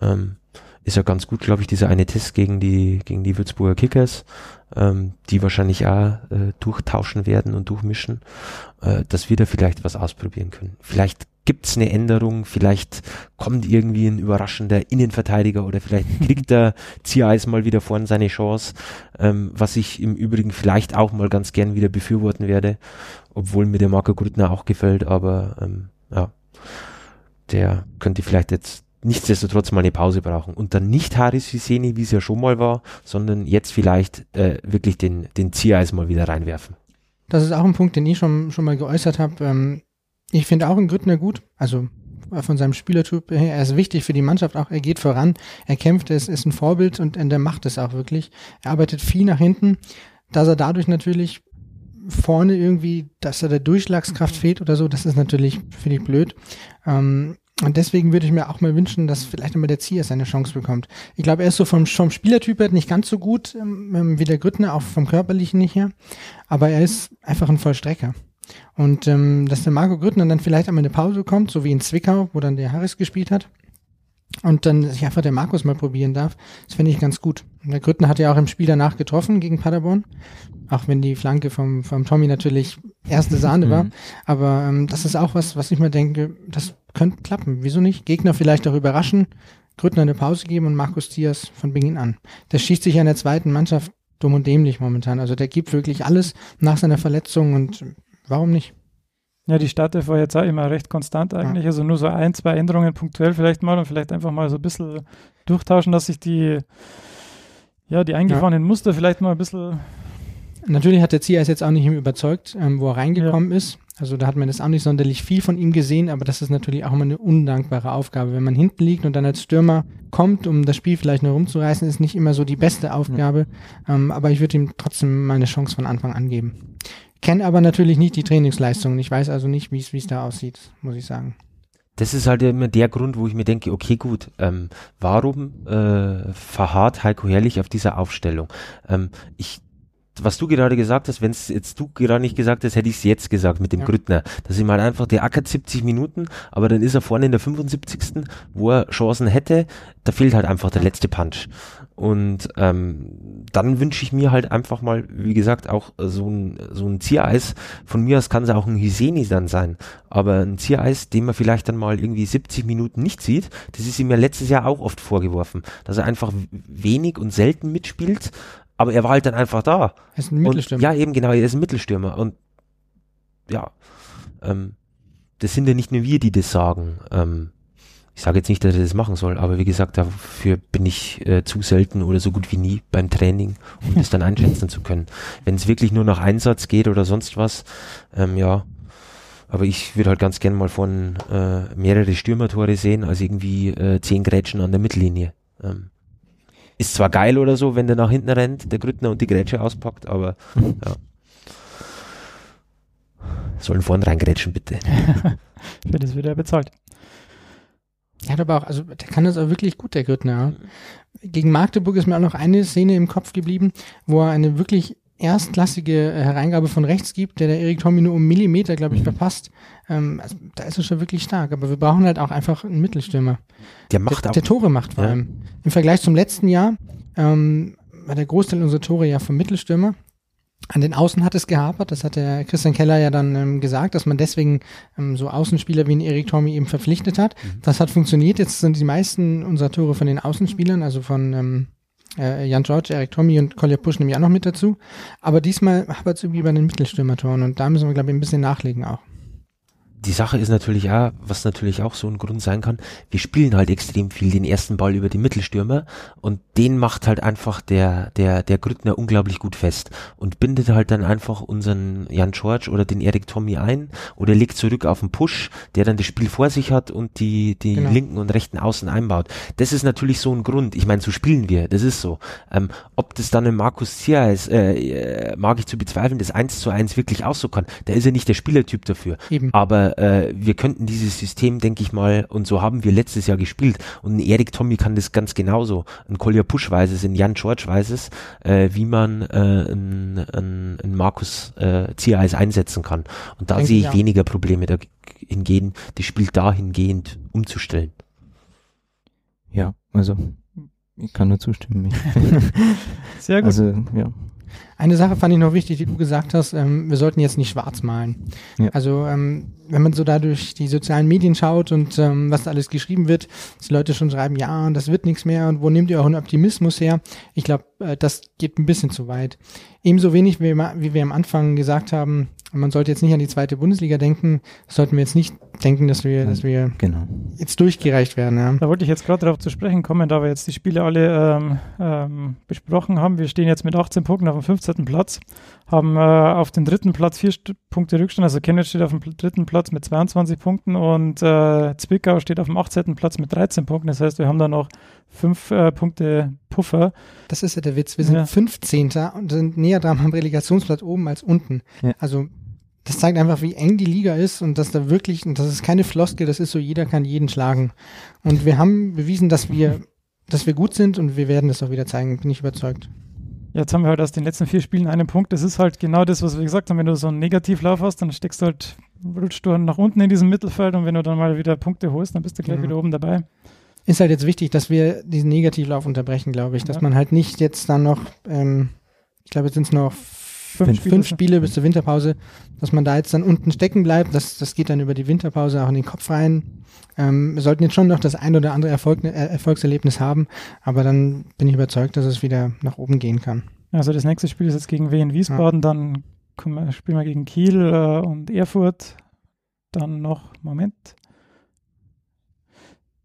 Ähm, ist ja ganz gut, glaube ich, dieser eine Test gegen die, gegen die Würzburger Kickers ähm, die wahrscheinlich auch äh, durchtauschen werden und durchmischen, äh, dass wir da vielleicht was ausprobieren können. Vielleicht gibt's eine Änderung, vielleicht kommt irgendwie ein überraschender Innenverteidiger oder vielleicht kriegt der *laughs* Ziereis mal wieder vorne seine Chance, ähm, was ich im Übrigen vielleicht auch mal ganz gern wieder befürworten werde, obwohl mir der Marco Grüttner auch gefällt, aber ähm, ja, der könnte vielleicht jetzt nichtsdestotrotz mal eine Pause brauchen und dann nicht Haris Viseni, wie es ja schon mal war, sondern jetzt vielleicht äh, wirklich den, den Ziereis mal wieder reinwerfen. Das ist auch ein Punkt, den ich schon, schon mal geäußert habe. Ähm, ich finde auch einen Grüttner gut, also von seinem Spielertyp her, er ist wichtig für die Mannschaft auch, er geht voran, er kämpft, er ist, ist ein Vorbild und, und er macht es auch wirklich. Er arbeitet viel nach hinten, dass er dadurch natürlich vorne irgendwie, dass er der Durchschlagskraft fehlt oder so, das ist natürlich, finde ich, blöd. Ähm, und deswegen würde ich mir auch mal wünschen, dass vielleicht einmal der Zier seine Chance bekommt. Ich glaube, er ist so vom, vom Spielertyp her nicht ganz so gut ähm, ähm, wie der Grüttner, auch vom Körperlichen nicht her. Aber er ist einfach ein Vollstrecker. Und ähm, dass der Marco Grüttner dann vielleicht einmal eine Pause kommt, so wie in Zwickau, wo dann der Harris gespielt hat. Und dann sich einfach der Markus mal probieren darf, das finde ich ganz gut. Der Grüttner hat ja auch im Spiel danach getroffen gegen Paderborn. Auch wenn die Flanke vom, vom Tommy natürlich erste Sahne war. Mhm. Aber ähm, das ist auch was, was ich mir denke, das könnte klappen. Wieso nicht? Gegner vielleicht auch überraschen, Grüttner eine Pause geben und Markus Diaz von Beginn an. Der schießt sich an der zweiten Mannschaft dumm und dämlich momentan. Also der gibt wirklich alles nach seiner Verletzung und warum nicht? Ja, die Startelf war jetzt auch immer recht konstant eigentlich. Also nur so ein, zwei Änderungen punktuell vielleicht mal und vielleicht einfach mal so ein bisschen durchtauschen, dass sich die, ja, die eingefahrenen ja. Muster vielleicht mal ein bisschen. Natürlich hat der Zier jetzt auch nicht überzeugt, ähm, wo er reingekommen ja. ist. Also da hat man jetzt auch nicht sonderlich viel von ihm gesehen, aber das ist natürlich auch immer eine undankbare Aufgabe. Wenn man hinten liegt und dann als Stürmer kommt, um das Spiel vielleicht noch rumzureißen, ist nicht immer so die beste Aufgabe. Ja. Ähm, aber ich würde ihm trotzdem mal eine Chance von Anfang an geben. Kenne aber natürlich nicht die Trainingsleistungen. Ich weiß also nicht, wie es da aussieht, muss ich sagen. Das ist halt immer der Grund, wo ich mir denke, okay, gut, ähm, warum äh, verharrt Heiko Herrlich auf dieser Aufstellung? Ähm, ich was du gerade gesagt hast, wenn es jetzt du gerade nicht gesagt hast, hätte ich es jetzt gesagt mit dem Ja. Grüttner. Dass ihm halt einfach, der ackert 70 Minuten, aber dann ist er vorne in der 75. wo er Chancen hätte, da fehlt halt einfach der letzte Punch. Und ähm, dann wünsche ich mir halt einfach mal, wie gesagt, auch so ein, so ein Ziereis. Von mir aus kann es auch ein Hiseni dann sein. Aber ein Ziereis, den man vielleicht dann mal irgendwie 70 Minuten nicht sieht, das ist ihm ja letztes Jahr auch oft vorgeworfen, dass er einfach wenig und selten mitspielt. Aber er war halt dann einfach da. Er ist ein Mittelstürmer. Und, ja, eben genau, er ist ein Mittelstürmer. Und ja, ähm, das sind ja nicht nur wir, die das sagen. Ähm, ich sage jetzt nicht, dass er das machen soll, aber wie gesagt, dafür bin ich äh, zu selten oder so gut wie nie beim Training, um das dann *laughs* einschätzen zu können. Wenn es wirklich nur nach Einsatz geht oder sonst was, ähm, ja. Aber ich würde halt ganz gern mal von äh, mehrere Stürmertore sehen, als irgendwie äh, zehn Grätschen an der Mittellinie. Ähm, ist zwar geil oder so, wenn der nach hinten rennt, der Grüttner und die Grätsche auspackt, aber *laughs* ja. Sollen vorn reingrätschen, bitte. *laughs* Wird er bezahlt. Er hat aber auch, also der kann das auch wirklich gut, der Grüttner. Gegen Magdeburg ist mir auch noch eine Szene im Kopf geblieben, wo er eine wirklich erstklassige äh, Hereingabe von rechts gibt, der der Erik Tommy nur um Millimeter, glaube ich, verpasst. Ähm, also, da ist er schon wirklich stark. Aber wir brauchen halt auch einfach einen Mittelstürmer. Der macht der, auch. der Tore macht vor Ja. allem. Im Vergleich zum letzten Jahr ähm, war der Großteil unserer Tore ja vom Mittelstürmer. An den Außen hat es gehapert, das hat der Christian Keller ja dann ähm, gesagt, dass man deswegen ähm, so Außenspieler wie Erik Tormi eben verpflichtet hat. Das hat funktioniert. Jetzt sind die meisten unserer Tore von den Außenspielern, also von ähm, äh, Jan George, Erik Tommy und Kolja Pusch nehmen ja auch noch mit dazu. Aber diesmal hapert es irgendwie bei den Mittelstürmertoren und da müssen wir, glaube ich, ein bisschen nachlegen auch. Die Sache ist natürlich auch, was natürlich auch so ein Grund sein kann, wir spielen halt extrem viel den ersten Ball über die Mittelstürmer und den macht halt einfach der, der, der Grüttner unglaublich gut fest und bindet halt dann einfach unseren Jan George oder den Erik Tommy ein oder legt zurück auf den Push, der dann das Spiel vor sich hat und die, die Genau. linken und rechten Außen einbaut. Das ist natürlich so ein Grund. Ich meine, so spielen wir, das ist so. Ähm, ob das dann ein Markus Zier ist, äh, äh, mag ich zu bezweifeln, das eins zu eins wirklich auch so kann. Der ist ja nicht der Spielertyp dafür. Eben. Aber äh, wir könnten dieses System, denke ich mal, und so haben wir letztes Jahr gespielt. Und ein Erik Tommy kann das ganz genauso. Ein Kolja Pusch weiß es, ein Jan George weiß es, äh, wie man äh, ein, ein, ein Markus äh, Ziereis einsetzen kann. Und da Denke sehe ich ich auch. weniger Probleme dahingehend, das Spiel dahingehend umzustellen. Ja, also ich kann nur zustimmen. *laughs* *laughs* Sehr gut. also ja, Eine Sache fand ich noch wichtig, die du gesagt hast, ähm, wir sollten jetzt nicht schwarz malen. Ja. Also ähm, wenn man so da durch die sozialen Medien schaut und ähm, was da alles geschrieben wird, dass die Leute schon schreiben, ja, das wird nichts mehr und wo nehmt ihr euren Optimismus her? Ich glaube, äh, das geht ein bisschen zu weit. Ebenso wenig, wie, wir- wie wir am Anfang gesagt haben, man sollte jetzt nicht an die zweite Bundesliga denken, sollten wir jetzt nicht denken, dass wir, dass wir genau. jetzt durchgereicht werden. Ja. Da wollte ich jetzt gerade darauf zu sprechen kommen, da wir jetzt die Spiele alle ähm, ähm, besprochen haben. Wir stehen jetzt mit 18 Punkten auf dem 15. Platz, haben äh, auf den dritten Platz vier St Punkte Rückstand. Also Chemnitz steht auf dem dritten Platz mit 22 Punkten und äh, Zwickau steht auf dem 18. Platz mit 13 Punkten. Das heißt, wir haben da noch fünf äh, Punkte Puffer. Das ist ja der Witz. Wir sind Ja. 15. und sind näher dran am Relegationsplatz oben als unten. Ja. Also das zeigt einfach, wie eng die Liga ist und dass da wirklich, und das ist keine Floskel, das ist so, jeder kann jeden schlagen. Und wir haben bewiesen, dass wir, dass wir gut sind und wir werden das auch wieder zeigen, bin ich überzeugt. Jetzt haben wir halt aus den letzten vier Spielen einen Punkt. Das ist halt genau das, was wir gesagt haben. Wenn du so einen Negativlauf hast, dann steckst du halt, rutschst du nach unten in diesem Mittelfeld und wenn du dann mal wieder Punkte holst, dann bist du gleich Ja. wieder oben dabei. Ist halt jetzt wichtig, dass wir diesen Negativlauf unterbrechen, glaube ich, dass Ja. man halt nicht jetzt dann noch, ähm, ich glaube, jetzt sind es noch fünf, Spiele fünf Spiele bis zur Winterpause, dass man da jetzt dann unten stecken bleibt. Das, das geht dann über die Winterpause auch in den Kopf rein. Ähm, wir sollten jetzt schon noch das ein oder andere Erfolg, äh, Erfolgserlebnis haben, aber dann bin ich überzeugt, dass es wieder nach oben gehen kann. Also das nächste Spiel ist jetzt gegen Wien Wiesbaden, dann kommen wir, spielen wir gegen Kiel äh, und Erfurt, dann noch, Moment,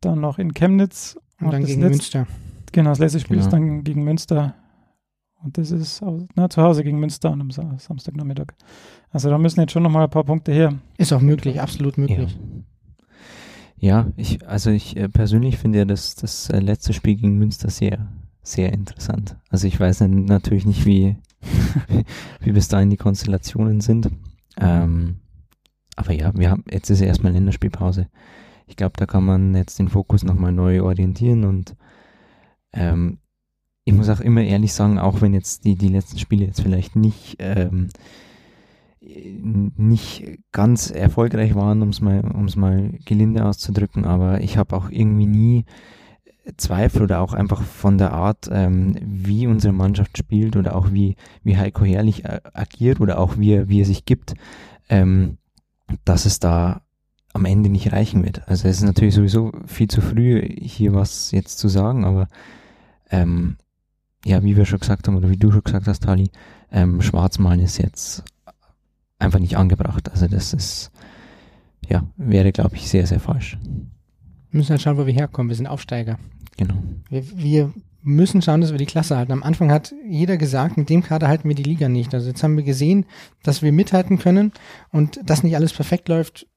dann noch in Chemnitz Und dann das gegen letzte- Münster. Genau, das letzte Spiel ist Genau. dann gegen Münster und das ist na, zu Hause gegen Münster an einem Sa Samstagnachmittag. Also da müssen jetzt schon nochmal ein paar Punkte her. Ist auch möglich, absolut Ja. möglich. Ja, ich, also ich äh, persönlich finde ja das, das äh, letzte Spiel gegen Münster sehr, sehr interessant. Also ich weiß natürlich nicht, wie, *laughs* wie bis dahin die Konstellationen sind. Ähm, aber ja, wir haben, jetzt ist ja erstmal Länderspielpause. Ich glaube, da kann man jetzt den Fokus nochmal neu orientieren und ähm, ich muss auch immer ehrlich sagen, auch wenn jetzt die, die letzten Spiele jetzt vielleicht nicht, ähm, nicht ganz erfolgreich waren, um es mal, um's mal gelinde auszudrücken, aber ich habe auch irgendwie nie Zweifel oder auch einfach von der Art, ähm, wie unsere Mannschaft spielt oder auch wie, wie Heiko Herrlich äh, agiert oder auch wie er, wie er sich gibt, ähm, dass es da am Ende nicht reichen wird. Also es ist natürlich sowieso viel zu früh, hier was jetzt zu sagen, aber ähm, ja, wie wir schon gesagt haben oder wie du schon gesagt hast, Tali, ähm, Schwarzmalen ist jetzt einfach nicht angebracht. Also das ist, ja, wäre, glaube ich, sehr, sehr falsch. Wir müssen halt schauen, wo wir herkommen. Wir sind Aufsteiger. Genau. Wir, wir müssen schauen, dass wir die Klasse halten. Am Anfang hat jeder gesagt, mit dem Kader halten wir die Liga nicht. Also jetzt haben wir gesehen, dass wir mithalten können und dass nicht alles perfekt läuft,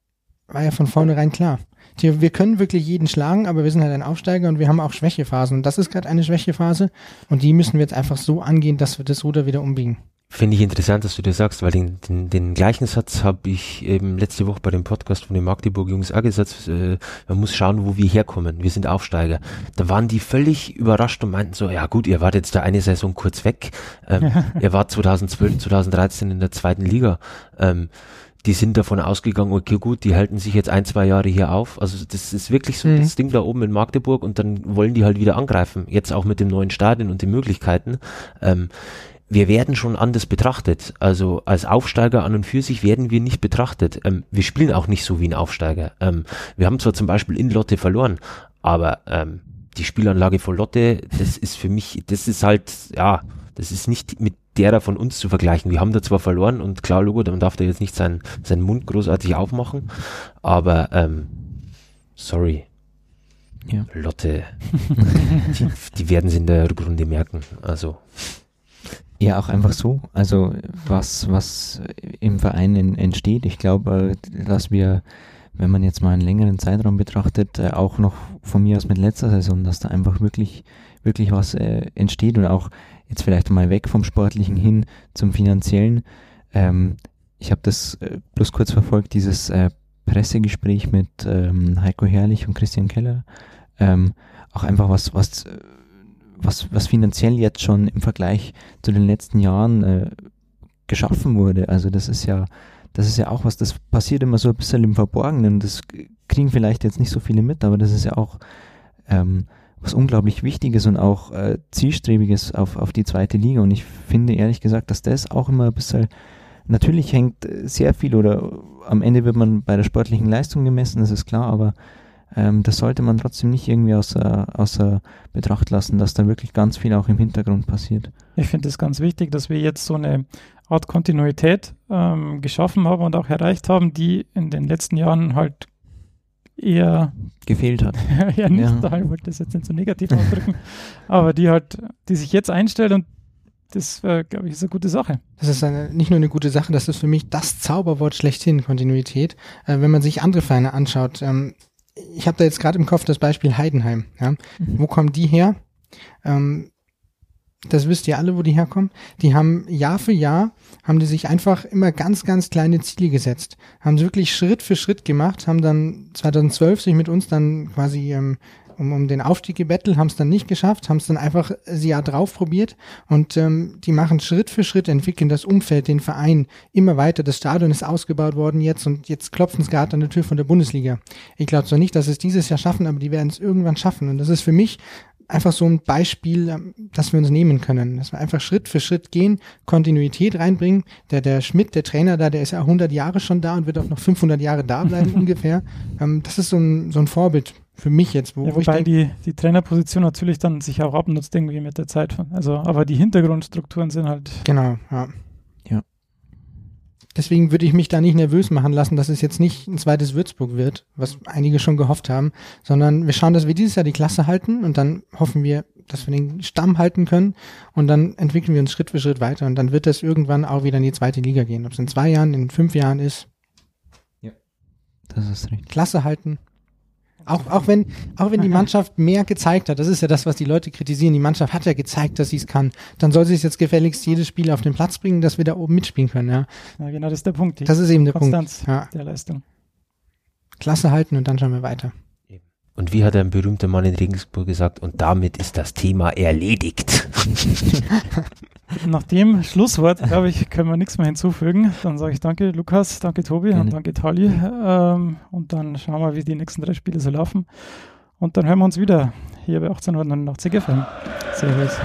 war ja von vornherein klar. Wir können wirklich jeden schlagen, aber wir sind halt ein Aufsteiger und wir haben auch Schwächephasen. Und das ist gerade eine Schwächephase und die müssen wir jetzt einfach so angehen, dass wir das Ruder wieder umbiegen. Finde ich interessant, dass du das sagst, weil den, den, den gleichen Satz habe ich eben letzte Woche bei dem Podcast von den Magdeburg-Jungs auch gesagt, äh, man muss schauen, wo wir herkommen. Wir sind Aufsteiger. Da waren die völlig überrascht und meinten so, ja gut, ihr wart jetzt da eine Saison kurz weg. Ähm, *laughs* ihr wart 2012, 2013 in der zweiten Liga. Ähm, die sind davon ausgegangen, okay, gut, die halten sich jetzt ein, zwei Jahre hier auf. Also das ist wirklich so mhm. das Ding da oben in Magdeburg und dann wollen die halt wieder angreifen. Jetzt auch mit dem neuen Stadion und den Möglichkeiten. Ähm, wir werden schon anders betrachtet. Also als Aufsteiger an und für sich werden wir nicht betrachtet. Ähm, wir spielen auch nicht so wie ein Aufsteiger. Ähm, wir haben zwar zum Beispiel in Lotte verloren, aber ähm, die Spielanlage von Lotte, das ist für mich, das ist halt, ja, das ist nicht mit derer von uns zu vergleichen. Wir haben da zwar verloren und klar, Logo, dann darf der jetzt nicht sein, seinen Mund großartig aufmachen, aber ähm, sorry. Ja. Lotte, *laughs* die, die werden sie in der Rückrunde merken. Also ja, auch einfach so. Also was, was im Verein in, entsteht. Ich glaube, dass wir, wenn man jetzt mal einen längeren Zeitraum betrachtet, äh, auch noch von mir aus mit letzter Saison, dass da einfach wirklich, wirklich was äh, entsteht und auch jetzt vielleicht mal weg vom Sportlichen hin zum Finanziellen. Ähm, ich habe das äh, bloß kurz verfolgt, dieses äh, Pressegespräch mit ähm, Heiko Herrlich und Christian Keller. Ähm, auch einfach was, was was, was finanziell jetzt schon im Vergleich zu den letzten Jahren äh, geschaffen wurde. Also das ist ja, das ist ja auch was, das passiert immer so ein bisschen im Verborgenen. Das kriegen vielleicht jetzt nicht so viele mit, aber das ist ja auch ähm, was unglaublich Wichtiges und auch äh, Zielstrebiges auf, auf die zweite Liga. Und ich finde ehrlich gesagt, dass das auch immer ein bisschen, natürlich hängt sehr viel oder am Ende wird man bei der sportlichen Leistung gemessen, das ist klar, aber ähm, das sollte man trotzdem nicht irgendwie außer, außer Betracht lassen, dass da wirklich ganz viel auch im Hintergrund passiert. Ich finde es ganz wichtig, dass wir jetzt so eine Art Kontinuität ähm, geschaffen haben und auch erreicht haben, die in den letzten Jahren halt eher gefehlt hat. *laughs* ja, nicht ja. da, ich wollte das jetzt nicht so negativ ausdrücken, aber die halt, die sich jetzt einstellt und das, äh, glaube ich, ist eine gute Sache. Das ist eine, nicht nur eine gute Sache, das ist für mich das Zauberwort schlechthin, Kontinuität. Äh, wenn man sich andere Vereine anschaut, ähm, ich habe da jetzt gerade im Kopf das Beispiel Heidenheim. Ja? Mhm. Wo kommen die her? Ähm, das wisst ihr alle, wo die herkommen. Die haben Jahr für Jahr, haben die sich einfach immer ganz, ganz kleine Ziele gesetzt. Haben sie wirklich Schritt für Schritt gemacht, haben dann 2012 sich mit uns dann quasi ähm, um, um den Aufstieg gebettelt, haben es dann nicht geschafft, haben es dann einfach das Jahr drauf probiert und ähm, die machen Schritt für Schritt, entwickeln das Umfeld, den Verein immer weiter. Das Stadion ist ausgebaut worden jetzt und jetzt klopfen es gerade an der Tür von der Bundesliga. Ich glaube zwar nicht, dass es dieses Jahr schaffen, aber die werden es irgendwann schaffen und das ist für mich einfach so ein Beispiel, ähm, das wir uns nehmen können. Dass wir einfach Schritt für Schritt gehen, Kontinuität reinbringen. Der, der Schmidt, der Trainer da, der ist ja 100 Jahre schon da und wird auch noch 500 Jahre da bleiben *laughs* ungefähr. Ähm, das ist so ein, so ein Vorbild für mich jetzt. Wo, ja, wo wobei die, die Trainerposition natürlich dann sich auch abnutzt irgendwie mit der Zeit. Also, aber die Hintergrundstrukturen sind halt. Genau. Ja. Deswegen würde ich mich da nicht nervös machen lassen, dass es jetzt nicht ein zweites Würzburg wird, was einige schon gehofft haben, sondern wir schauen, dass wir dieses Jahr die Klasse halten und dann hoffen wir, dass wir den Stamm halten können und dann entwickeln wir uns Schritt für Schritt weiter und dann wird es irgendwann auch wieder in die zweite Liga gehen. Ob es in zwei Jahren, in fünf Jahren ist. Ja, das ist richtig. Klasse halten, auch, auch, wenn, auch wenn die Mannschaft mehr gezeigt hat, das ist ja das, was die Leute kritisieren, die Mannschaft hat ja gezeigt, dass sie es kann, dann soll sie es jetzt gefälligst jedes Spiel auf den Platz bringen, dass wir da oben mitspielen können. Ja, ja genau, das ist der Punkt. Das ist eben der Konstanz Punkt. Ja. der Leistung. Klasse halten und dann schauen wir weiter. Und wie hat ein berühmter Mann in Regensburg gesagt, und damit ist das Thema erledigt. *laughs* Nach dem Schlusswort, glaube ich, können wir nichts mehr hinzufügen. Dann sage ich danke, Lukas, danke, Tobi Gerne. und danke, Tali. Ähm, und dann schauen wir, wie die nächsten drei Spiele so laufen. Und dann hören wir uns wieder hier bei 1889 FM. Servus.